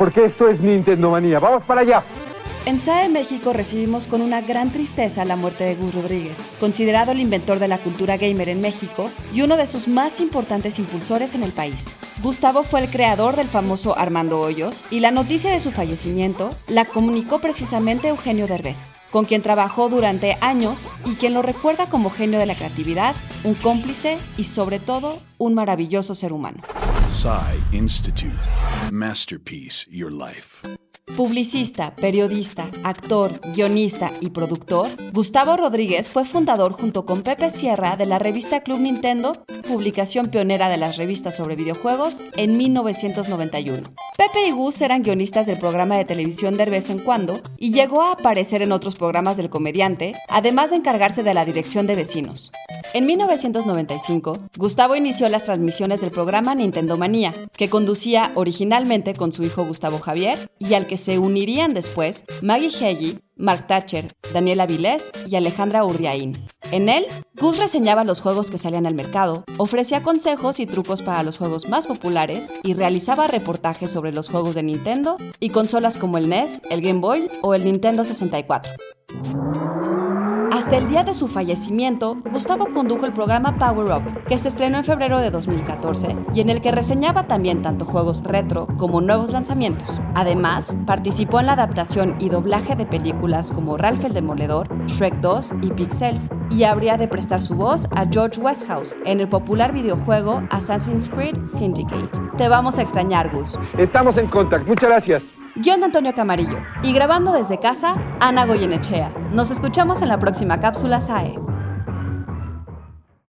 porque esto es Nintendo Manía. ¡Vamos para allá! En SAE México recibimos con una gran tristeza la muerte de Gus Rodríguez, considerado el inventor de la cultura gamer en México y uno de sus más importantes impulsores en el país. Gustavo fue el creador del famoso Armando Hoyos y la noticia de su fallecimiento la comunicó precisamente Eugenio Derbez, con quien trabajó durante años y quien lo recuerda como genio de la creatividad, un cómplice y sobre todo un maravilloso ser humano. Institute. Masterpiece Your Life. Publicista, periodista, actor, guionista y productor, Gustavo Rodríguez fue fundador junto con Pepe Sierra de la revista Club Nintendo, publicación pionera de las revistas sobre videojuegos, en 1991. Pepe y Gus eran guionistas del programa de televisión de vez en cuando y llegó a aparecer en otros programas del comediante, además de encargarse de la dirección de vecinos. En 1995, Gustavo inició las transmisiones del programa Nintendo Manía, que conducía originalmente con su hijo Gustavo Javier y al que se unirían después Maggie Heggie, Mark Thatcher, Daniela Vilés y Alejandra Urdiaín. En él, Gus reseñaba los juegos que salían al mercado, ofrecía consejos y trucos para los juegos más populares y realizaba reportajes sobre los juegos de Nintendo y consolas como el NES, el Game Boy o el Nintendo 64. Hasta el día de su fallecimiento, Gustavo condujo el programa Power Up, que se estrenó en febrero de 2014 y en el que reseñaba también tanto juegos retro como nuevos lanzamientos. Además, participó en la adaptación y doblaje de películas como Ralph el Demoledor, Shrek 2 y Pixels, y habría de prestar su voz a George Westhouse en el popular videojuego Assassin's Creed Syndicate. Te vamos a extrañar, Gus. Estamos en contacto. Muchas gracias. Guión Antonio Camarillo. Y grabando desde casa, Ana Goyenechea. Nos escuchamos en la próxima cápsula SAE.